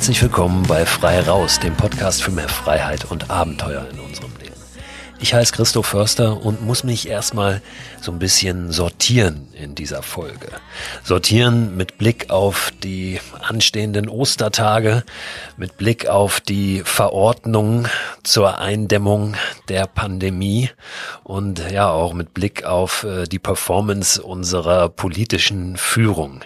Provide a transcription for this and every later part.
Herzlich willkommen bei Frei Raus, dem Podcast für mehr Freiheit und Abenteuer in unserem Leben. Ich heiße Christoph Förster und muss mich erstmal so ein bisschen sortieren in dieser Folge. Sortieren mit Blick auf die anstehenden Ostertage, mit Blick auf die Verordnung zur Eindämmung der Pandemie und ja auch mit Blick auf äh, die Performance unserer politischen Führung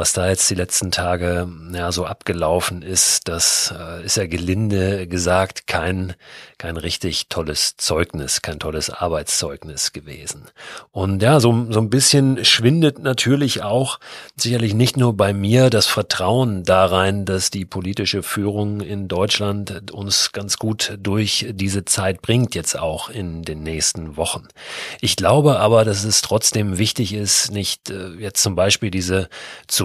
was da jetzt die letzten Tage ja so abgelaufen ist, das äh, ist ja gelinde gesagt kein kein richtig tolles Zeugnis, kein tolles Arbeitszeugnis gewesen. Und ja, so so ein bisschen schwindet natürlich auch sicherlich nicht nur bei mir das Vertrauen darein, dass die politische Führung in Deutschland uns ganz gut durch diese Zeit bringt jetzt auch in den nächsten Wochen. Ich glaube aber, dass es trotzdem wichtig ist, nicht äh, jetzt zum Beispiel diese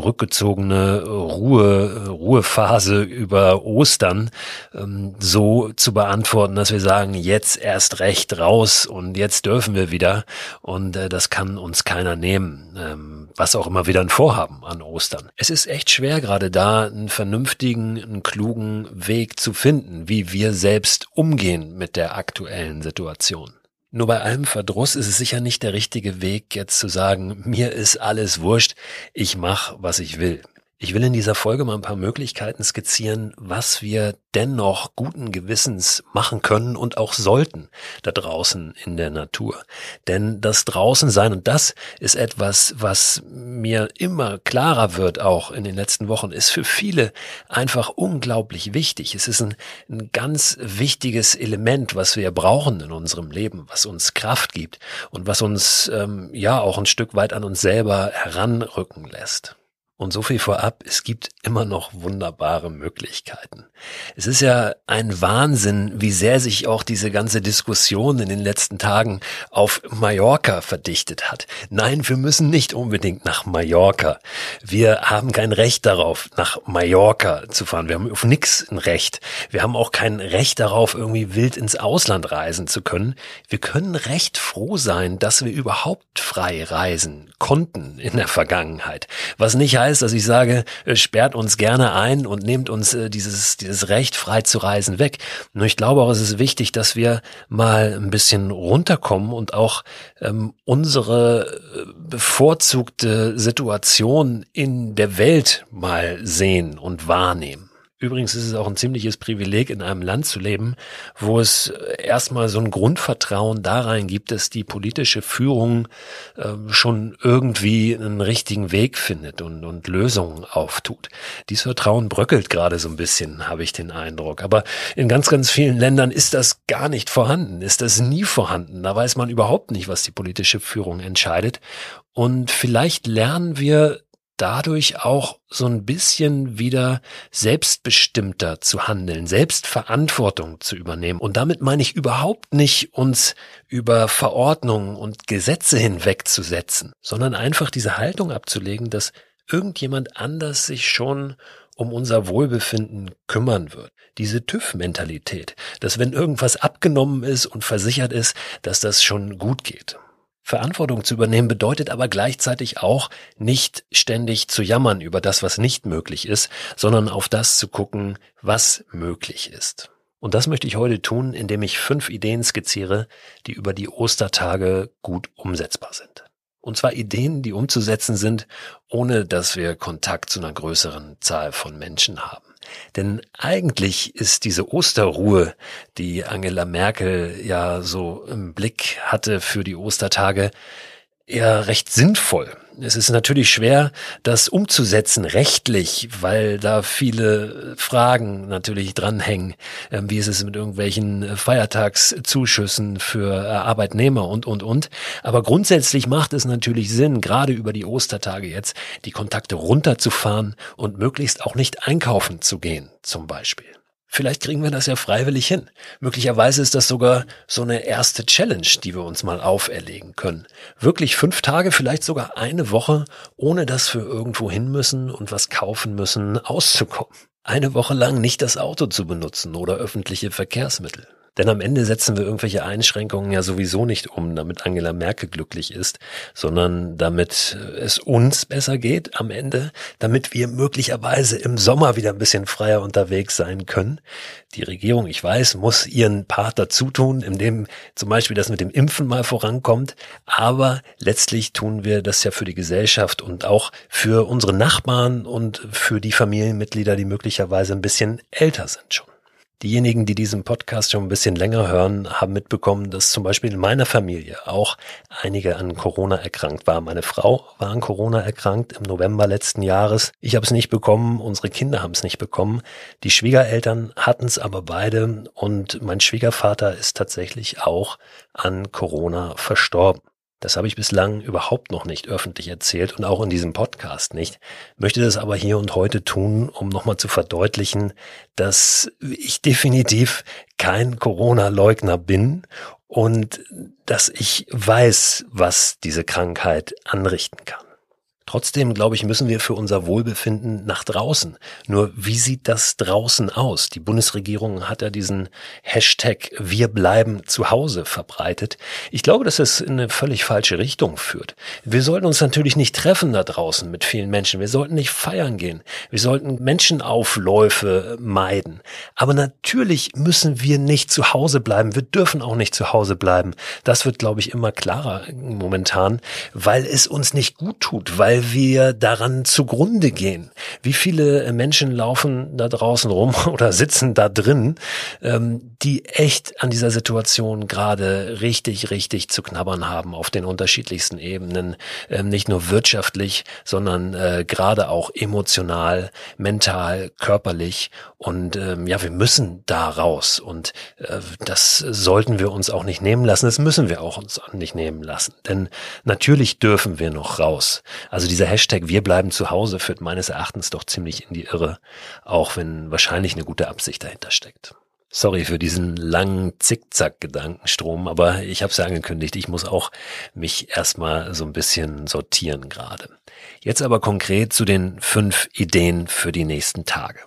zurückgezogene Ruhe, Ruhephase über Ostern ähm, so zu beantworten, dass wir sagen, jetzt erst recht raus und jetzt dürfen wir wieder und äh, das kann uns keiner nehmen, ähm, was auch immer wieder ein Vorhaben an Ostern. Es ist echt schwer gerade da einen vernünftigen, einen klugen Weg zu finden, wie wir selbst umgehen mit der aktuellen Situation. Nur bei allem Verdruss ist es sicher nicht der richtige Weg, jetzt zu sagen, mir ist alles wurscht, ich mach, was ich will. Ich will in dieser Folge mal ein paar Möglichkeiten skizzieren, was wir dennoch guten Gewissens machen können und auch sollten da draußen in der Natur. Denn das draußen sein, und das ist etwas, was mir immer klarer wird, auch in den letzten Wochen, ist für viele einfach unglaublich wichtig. Es ist ein, ein ganz wichtiges Element, was wir brauchen in unserem Leben, was uns Kraft gibt und was uns ähm, ja auch ein Stück weit an uns selber heranrücken lässt. Und so viel vorab, es gibt immer noch wunderbare Möglichkeiten. Es ist ja ein Wahnsinn, wie sehr sich auch diese ganze Diskussion in den letzten Tagen auf Mallorca verdichtet hat. Nein, wir müssen nicht unbedingt nach Mallorca. Wir haben kein Recht darauf, nach Mallorca zu fahren. Wir haben auf nichts ein Recht. Wir haben auch kein Recht darauf, irgendwie wild ins Ausland reisen zu können. Wir können recht froh sein, dass wir überhaupt frei reisen konnten in der Vergangenheit. Was nicht heißt, dass ich sage, äh, sperrt uns gerne ein und nehmt uns äh, dieses, dieses Recht frei zu reisen weg. Nur ich glaube auch, es ist wichtig, dass wir mal ein bisschen runterkommen und auch ähm, unsere äh, bevorzugte Situation in der Welt mal sehen und wahrnehmen. Übrigens ist es auch ein ziemliches Privileg, in einem Land zu leben, wo es erstmal so ein Grundvertrauen da rein gibt, dass die politische Führung äh, schon irgendwie einen richtigen Weg findet und, und Lösungen auftut. Dieses Vertrauen bröckelt gerade so ein bisschen, habe ich den Eindruck. Aber in ganz, ganz vielen Ländern ist das gar nicht vorhanden, ist das nie vorhanden. Da weiß man überhaupt nicht, was die politische Führung entscheidet. Und vielleicht lernen wir dadurch auch so ein bisschen wieder selbstbestimmter zu handeln, Selbstverantwortung zu übernehmen. Und damit meine ich überhaupt nicht, uns über Verordnungen und Gesetze hinwegzusetzen, sondern einfach diese Haltung abzulegen, dass irgendjemand anders sich schon um unser Wohlbefinden kümmern wird. Diese TÜV-Mentalität, dass wenn irgendwas abgenommen ist und versichert ist, dass das schon gut geht. Verantwortung zu übernehmen bedeutet aber gleichzeitig auch, nicht ständig zu jammern über das, was nicht möglich ist, sondern auf das zu gucken, was möglich ist. Und das möchte ich heute tun, indem ich fünf Ideen skizziere, die über die Ostertage gut umsetzbar sind. Und zwar Ideen, die umzusetzen sind, ohne dass wir Kontakt zu einer größeren Zahl von Menschen haben. Denn eigentlich ist diese Osterruhe, die Angela Merkel ja so im Blick hatte für die Ostertage, eher recht sinnvoll. Es ist natürlich schwer, das umzusetzen rechtlich, weil da viele Fragen natürlich dranhängen. Ähm, wie ist es mit irgendwelchen Feiertagszuschüssen für äh, Arbeitnehmer und, und, und. Aber grundsätzlich macht es natürlich Sinn, gerade über die Ostertage jetzt, die Kontakte runterzufahren und möglichst auch nicht einkaufen zu gehen, zum Beispiel. Vielleicht kriegen wir das ja freiwillig hin. Möglicherweise ist das sogar so eine erste Challenge, die wir uns mal auferlegen können. Wirklich fünf Tage, vielleicht sogar eine Woche, ohne dass wir irgendwo hin müssen und was kaufen müssen, auszukommen. Eine Woche lang nicht das Auto zu benutzen oder öffentliche Verkehrsmittel. Denn am Ende setzen wir irgendwelche Einschränkungen ja sowieso nicht um, damit Angela Merkel glücklich ist, sondern damit es uns besser geht am Ende, damit wir möglicherweise im Sommer wieder ein bisschen freier unterwegs sein können. Die Regierung, ich weiß, muss ihren Part dazu tun, indem zum Beispiel das mit dem Impfen mal vorankommt. Aber letztlich tun wir das ja für die Gesellschaft und auch für unsere Nachbarn und für die Familienmitglieder, die möglicherweise ein bisschen älter sind schon. Diejenigen, die diesen Podcast schon ein bisschen länger hören, haben mitbekommen, dass zum Beispiel in meiner Familie auch einige an Corona erkrankt waren. Meine Frau war an Corona erkrankt im November letzten Jahres. Ich habe es nicht bekommen, unsere Kinder haben es nicht bekommen. Die Schwiegereltern hatten es aber beide und mein Schwiegervater ist tatsächlich auch an Corona verstorben. Das habe ich bislang überhaupt noch nicht öffentlich erzählt und auch in diesem Podcast nicht. Möchte das aber hier und heute tun, um nochmal zu verdeutlichen, dass ich definitiv kein Corona-Leugner bin und dass ich weiß, was diese Krankheit anrichten kann. Trotzdem, glaube ich, müssen wir für unser Wohlbefinden nach draußen. Nur wie sieht das draußen aus? Die Bundesregierung hat ja diesen Hashtag Wir bleiben zu Hause verbreitet. Ich glaube, dass es in eine völlig falsche Richtung führt. Wir sollten uns natürlich nicht treffen da draußen mit vielen Menschen. Wir sollten nicht feiern gehen. Wir sollten Menschenaufläufe meiden. Aber natürlich müssen wir nicht zu Hause bleiben. Wir dürfen auch nicht zu Hause bleiben. Das wird, glaube ich, immer klarer momentan, weil es uns nicht gut tut, weil weil wir daran zugrunde gehen. Wie viele Menschen laufen da draußen rum oder sitzen da drin, ähm, die echt an dieser Situation gerade richtig, richtig zu knabbern haben auf den unterschiedlichsten Ebenen, ähm, nicht nur wirtschaftlich, sondern äh, gerade auch emotional, mental, körperlich. Und ähm, ja, wir müssen da raus und äh, das sollten wir uns auch nicht nehmen lassen. Das müssen wir auch uns nicht nehmen lassen, denn natürlich dürfen wir noch raus. Also also dieser Hashtag Wir bleiben zu Hause führt meines Erachtens doch ziemlich in die Irre, auch wenn wahrscheinlich eine gute Absicht dahinter steckt. Sorry für diesen langen Zickzack-Gedankenstrom, aber ich habe es ja angekündigt, ich muss auch mich erstmal so ein bisschen sortieren gerade. Jetzt aber konkret zu den fünf Ideen für die nächsten Tage.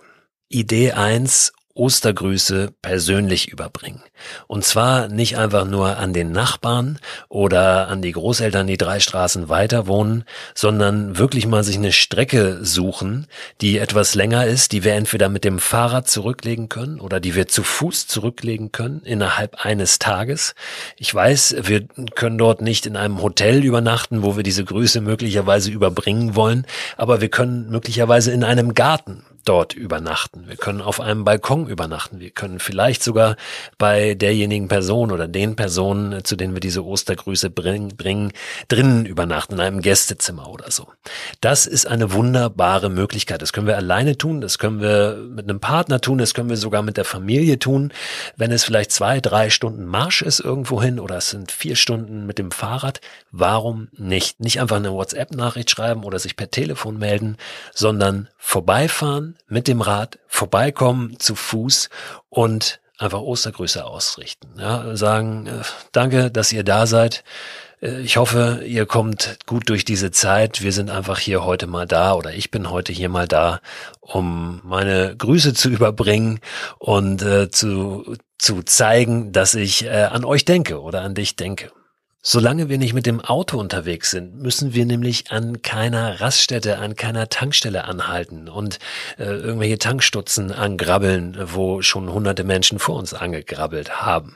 Idee eins Ostergrüße persönlich überbringen. Und zwar nicht einfach nur an den Nachbarn oder an die Großeltern, die drei Straßen weiter wohnen, sondern wirklich mal sich eine Strecke suchen, die etwas länger ist, die wir entweder mit dem Fahrrad zurücklegen können oder die wir zu Fuß zurücklegen können innerhalb eines Tages. Ich weiß, wir können dort nicht in einem Hotel übernachten, wo wir diese Grüße möglicherweise überbringen wollen, aber wir können möglicherweise in einem Garten dort übernachten. Wir können auf einem Balkon übernachten. Wir können vielleicht sogar bei derjenigen Person oder den Personen, zu denen wir diese Ostergrüße bringen, bringen drinnen übernachten, in einem Gästezimmer oder so. Das ist eine wunderbare Möglichkeit. Das können wir alleine tun, das können wir mit einem Partner tun, das können wir sogar mit der Familie tun. Wenn es vielleicht zwei, drei Stunden Marsch ist irgendwohin oder es sind vier Stunden mit dem Fahrrad, warum nicht? Nicht einfach eine WhatsApp-Nachricht schreiben oder sich per Telefon melden, sondern vorbeifahren mit dem Rad, vorbeikommen zu Fuß und einfach Ostergrüße ausrichten. Ja, sagen, äh, danke, dass ihr da seid. Äh, ich hoffe, ihr kommt gut durch diese Zeit. Wir sind einfach hier heute mal da oder ich bin heute hier mal da, um meine Grüße zu überbringen und äh, zu, zu zeigen, dass ich äh, an euch denke oder an dich denke. Solange wir nicht mit dem Auto unterwegs sind, müssen wir nämlich an keiner Raststätte, an keiner Tankstelle anhalten und äh, irgendwelche Tankstutzen angrabbeln, wo schon hunderte Menschen vor uns angegrabbelt haben.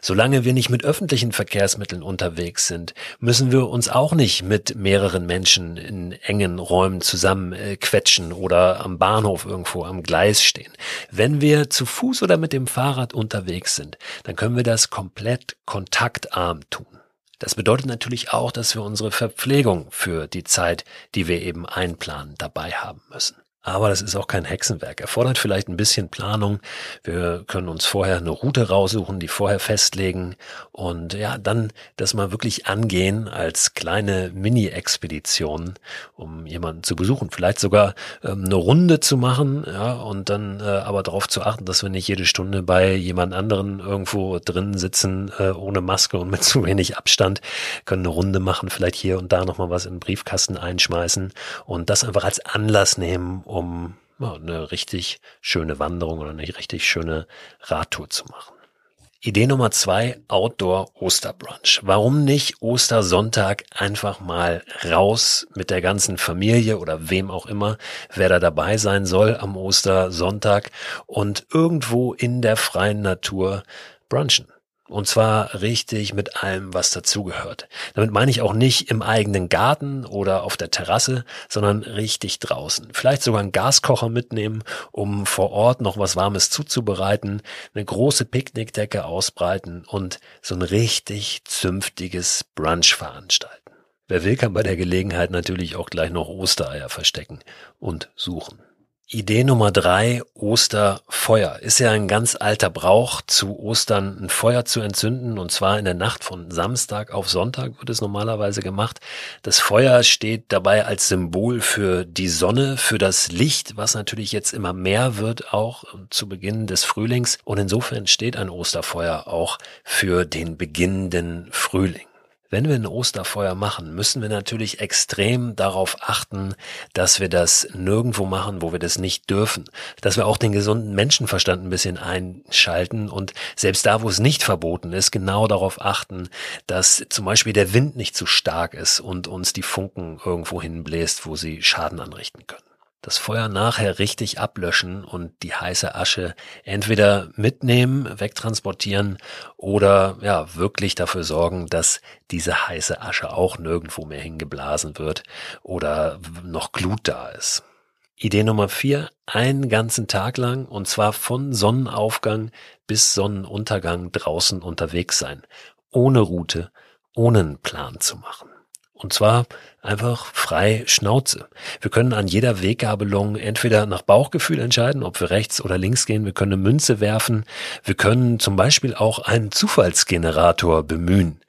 Solange wir nicht mit öffentlichen Verkehrsmitteln unterwegs sind, müssen wir uns auch nicht mit mehreren Menschen in engen Räumen zusammen äh, quetschen oder am Bahnhof irgendwo am Gleis stehen. Wenn wir zu Fuß oder mit dem Fahrrad unterwegs sind, dann können wir das komplett kontaktarm tun. Das bedeutet natürlich auch, dass wir unsere Verpflegung für die Zeit, die wir eben einplanen, dabei haben müssen. Aber das ist auch kein Hexenwerk. Erfordert vielleicht ein bisschen Planung. Wir können uns vorher eine Route raussuchen, die vorher festlegen und ja, dann das mal wirklich angehen als kleine Mini-Expedition, um jemanden zu besuchen. Vielleicht sogar ähm, eine Runde zu machen, ja, und dann äh, aber darauf zu achten, dass wir nicht jede Stunde bei jemand anderen irgendwo drin sitzen, äh, ohne Maske und mit zu wenig Abstand, können eine Runde machen, vielleicht hier und da nochmal was in den Briefkasten einschmeißen und das einfach als Anlass nehmen, um ja, eine richtig schöne Wanderung oder eine richtig schöne Radtour zu machen. Idee Nummer zwei, Outdoor Osterbrunch. Warum nicht Ostersonntag einfach mal raus mit der ganzen Familie oder wem auch immer, wer da dabei sein soll am Ostersonntag und irgendwo in der freien Natur brunchen. Und zwar richtig mit allem, was dazugehört. Damit meine ich auch nicht im eigenen Garten oder auf der Terrasse, sondern richtig draußen. Vielleicht sogar einen Gaskocher mitnehmen, um vor Ort noch was Warmes zuzubereiten, eine große Picknickdecke ausbreiten und so ein richtig zünftiges Brunch veranstalten. Wer will, kann bei der Gelegenheit natürlich auch gleich noch Ostereier verstecken und suchen. Idee Nummer drei, Osterfeuer. Ist ja ein ganz alter Brauch, zu Ostern ein Feuer zu entzünden. Und zwar in der Nacht von Samstag auf Sonntag wird es normalerweise gemacht. Das Feuer steht dabei als Symbol für die Sonne, für das Licht, was natürlich jetzt immer mehr wird, auch zu Beginn des Frühlings. Und insofern steht ein Osterfeuer auch für den beginnenden Frühling. Wenn wir ein Osterfeuer machen, müssen wir natürlich extrem darauf achten, dass wir das nirgendwo machen, wo wir das nicht dürfen. Dass wir auch den gesunden Menschenverstand ein bisschen einschalten und selbst da, wo es nicht verboten ist, genau darauf achten, dass zum Beispiel der Wind nicht zu stark ist und uns die Funken irgendwo hinbläst, wo sie Schaden anrichten können das Feuer nachher richtig ablöschen und die heiße Asche entweder mitnehmen, wegtransportieren oder ja, wirklich dafür sorgen, dass diese heiße Asche auch nirgendwo mehr hingeblasen wird oder noch Glut da ist. Idee Nummer vier, einen ganzen Tag lang und zwar von Sonnenaufgang bis Sonnenuntergang draußen unterwegs sein, ohne Route, ohne einen Plan zu machen. Und zwar einfach frei Schnauze. Wir können an jeder Weggabelung entweder nach Bauchgefühl entscheiden, ob wir rechts oder links gehen. Wir können eine Münze werfen. Wir können zum Beispiel auch einen Zufallsgenerator bemühen.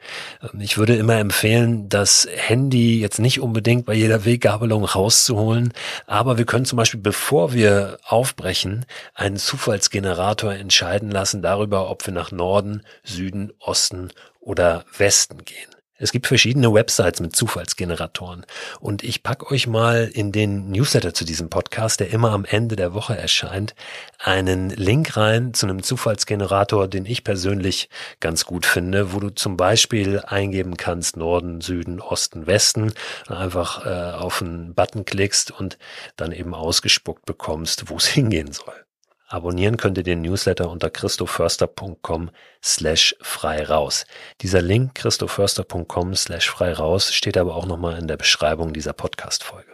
Ich würde immer empfehlen, das Handy jetzt nicht unbedingt bei jeder Weggabelung rauszuholen, aber wir können zum Beispiel, bevor wir aufbrechen, einen Zufallsgenerator entscheiden lassen darüber, ob wir nach Norden, Süden, Osten oder Westen gehen. Es gibt verschiedene Websites mit Zufallsgeneratoren und ich pack euch mal in den Newsletter zu diesem Podcast, der immer am Ende der Woche erscheint, einen Link rein zu einem Zufallsgenerator, den ich persönlich ganz gut finde, wo du zum Beispiel eingeben kannst Norden, Süden, Osten, Westen, einfach äh, auf einen Button klickst und dann eben ausgespuckt bekommst, wo es hingehen soll. Abonnieren könnt ihr den Newsletter unter christoförster.com slash frei raus. Dieser Link christoförster.com slash frei raus steht aber auch nochmal in der Beschreibung dieser Podcast-Folge.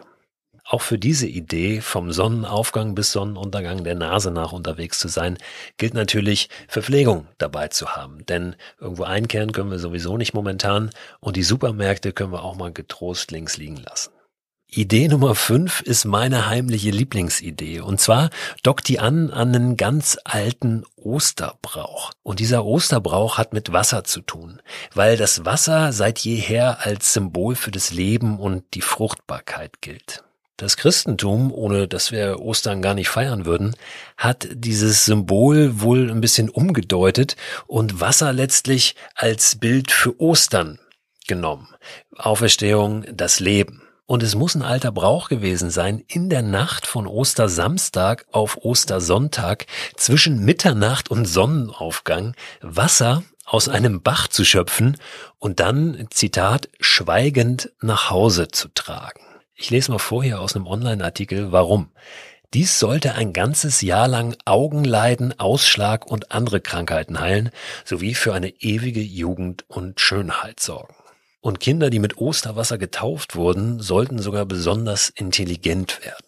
Auch für diese Idee, vom Sonnenaufgang bis Sonnenuntergang der Nase nach unterwegs zu sein, gilt natürlich Verpflegung dabei zu haben. Denn irgendwo einkehren können wir sowieso nicht momentan und die Supermärkte können wir auch mal getrost links liegen lassen. Idee Nummer 5 ist meine heimliche Lieblingsidee. Und zwar dockt die an an einen ganz alten Osterbrauch. Und dieser Osterbrauch hat mit Wasser zu tun, weil das Wasser seit jeher als Symbol für das Leben und die Fruchtbarkeit gilt. Das Christentum, ohne dass wir Ostern gar nicht feiern würden, hat dieses Symbol wohl ein bisschen umgedeutet und Wasser letztlich als Bild für Ostern genommen. Auferstehung, das Leben. Und es muss ein alter Brauch gewesen sein, in der Nacht von Ostersamstag auf Ostersonntag zwischen Mitternacht und Sonnenaufgang Wasser aus einem Bach zu schöpfen und dann, Zitat, schweigend nach Hause zu tragen. Ich lese mal vorher aus einem Online-Artikel, warum. Dies sollte ein ganzes Jahr lang Augenleiden, Ausschlag und andere Krankheiten heilen, sowie für eine ewige Jugend und Schönheit sorgen. Und Kinder, die mit Osterwasser getauft wurden, sollten sogar besonders intelligent werden.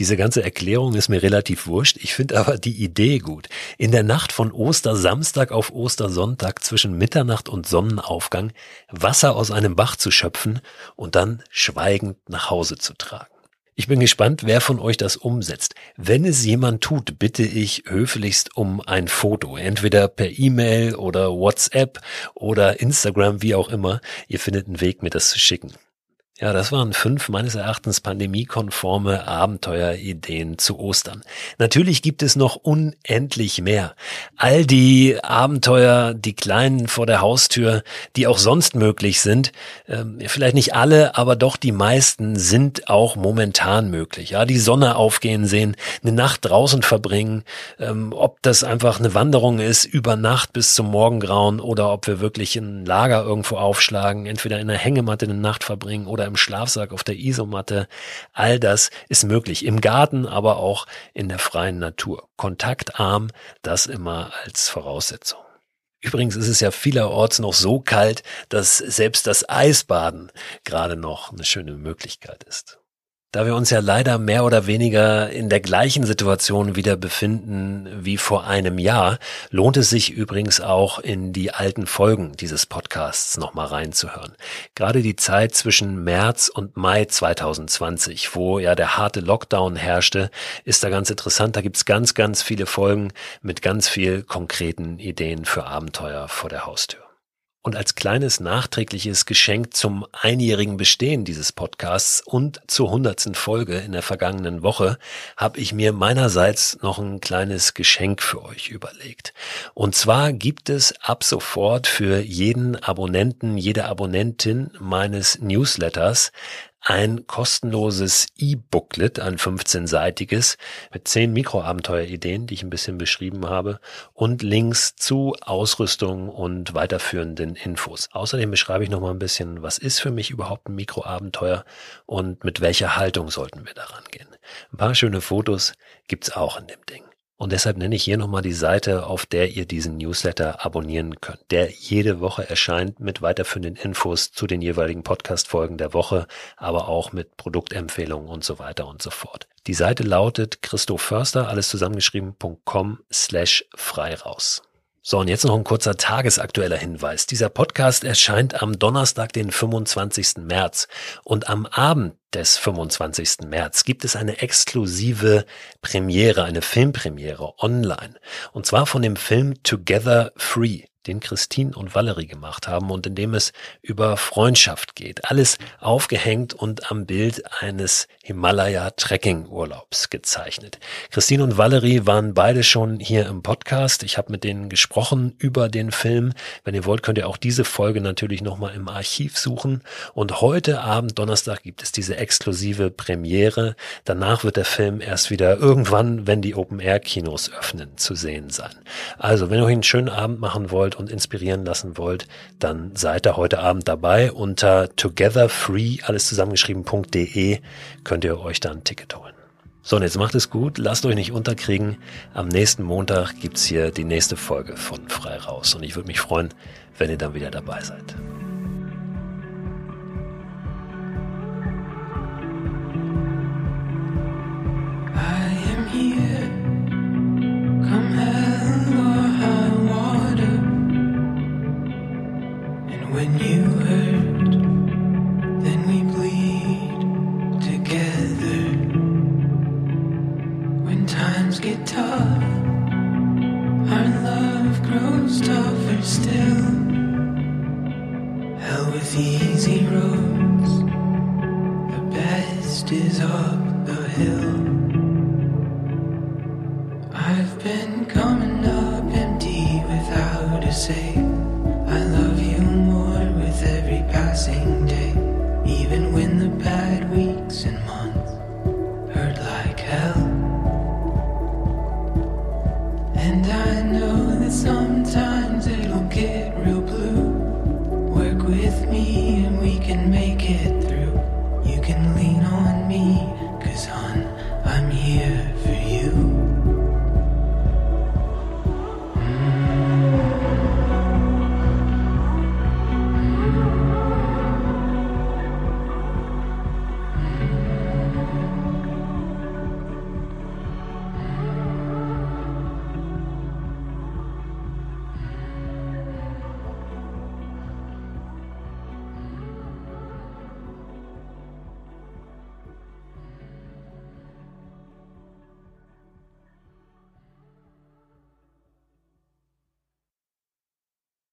Diese ganze Erklärung ist mir relativ wurscht. Ich finde aber die Idee gut. In der Nacht von Ostersamstag auf Ostersonntag zwischen Mitternacht und Sonnenaufgang Wasser aus einem Bach zu schöpfen und dann schweigend nach Hause zu tragen. Ich bin gespannt, wer von euch das umsetzt. Wenn es jemand tut, bitte ich höflichst um ein Foto, entweder per E-Mail oder WhatsApp oder Instagram, wie auch immer. Ihr findet einen Weg, mir das zu schicken. Ja, das waren fünf meines Erachtens pandemiekonforme Abenteuerideen zu Ostern. Natürlich gibt es noch unendlich mehr. All die Abenteuer, die kleinen vor der Haustür, die auch sonst möglich sind, äh, vielleicht nicht alle, aber doch die meisten sind auch momentan möglich. Ja, die Sonne aufgehen sehen, eine Nacht draußen verbringen, ähm, ob das einfach eine Wanderung ist über Nacht bis zum Morgengrauen oder ob wir wirklich ein Lager irgendwo aufschlagen, entweder in der Hängematte eine Nacht verbringen oder im Schlafsack, auf der Isomatte. All das ist möglich. Im Garten, aber auch in der freien Natur. Kontaktarm, das immer als Voraussetzung. Übrigens ist es ja vielerorts noch so kalt, dass selbst das Eisbaden gerade noch eine schöne Möglichkeit ist. Da wir uns ja leider mehr oder weniger in der gleichen Situation wieder befinden wie vor einem Jahr, lohnt es sich übrigens auch in die alten Folgen dieses Podcasts nochmal reinzuhören. Gerade die Zeit zwischen März und Mai 2020, wo ja der harte Lockdown herrschte, ist da ganz interessant. Da gibt's ganz, ganz viele Folgen mit ganz viel konkreten Ideen für Abenteuer vor der Haustür. Und als kleines nachträgliches Geschenk zum einjährigen Bestehen dieses Podcasts und zur hundertsten Folge in der vergangenen Woche habe ich mir meinerseits noch ein kleines Geschenk für euch überlegt. Und zwar gibt es ab sofort für jeden Abonnenten, jede Abonnentin meines Newsletters ein kostenloses E-Booklet, ein 15-seitiges mit 10 Mikroabenteuerideen, die ich ein bisschen beschrieben habe und Links zu Ausrüstung und weiterführenden Infos. Außerdem beschreibe ich noch mal ein bisschen, was ist für mich überhaupt ein Mikroabenteuer und mit welcher Haltung sollten wir daran gehen. Ein paar schöne Fotos gibt's auch in dem Ding. Und deshalb nenne ich hier nochmal die Seite, auf der ihr diesen Newsletter abonnieren könnt, der jede Woche erscheint mit weiterführenden Infos zu den jeweiligen Podcast-Folgen der Woche, aber auch mit Produktempfehlungen und so weiter und so fort. Die Seite lautet christoförster, alles zusammengeschrieben.com slash frei raus. So, und jetzt noch ein kurzer tagesaktueller Hinweis. Dieser Podcast erscheint am Donnerstag, den 25. März. Und am Abend des 25. März gibt es eine exklusive Premiere, eine Filmpremiere online. Und zwar von dem Film Together Free den Christine und Valerie gemacht haben und in dem es über Freundschaft geht. Alles aufgehängt und am Bild eines Himalaya-Trekking-Urlaubs gezeichnet. Christine und Valerie waren beide schon hier im Podcast. Ich habe mit denen gesprochen über den Film. Wenn ihr wollt, könnt ihr auch diese Folge natürlich nochmal im Archiv suchen. Und heute Abend, Donnerstag, gibt es diese exklusive Premiere. Danach wird der Film erst wieder irgendwann, wenn die Open-Air-Kinos öffnen, zu sehen sein. Also, wenn ihr euch einen schönen Abend machen wollt und inspirieren lassen wollt, dann seid ihr heute Abend dabei. Unter togetherfree, alles zusammengeschrieben.de könnt ihr euch dann ein Ticket holen. So, und jetzt macht es gut, lasst euch nicht unterkriegen. Am nächsten Montag gibt's hier die nächste Folge von Frei Raus. Und ich würde mich freuen, wenn ihr dann wieder dabei seid. Easy roads. The best is up the hill. here.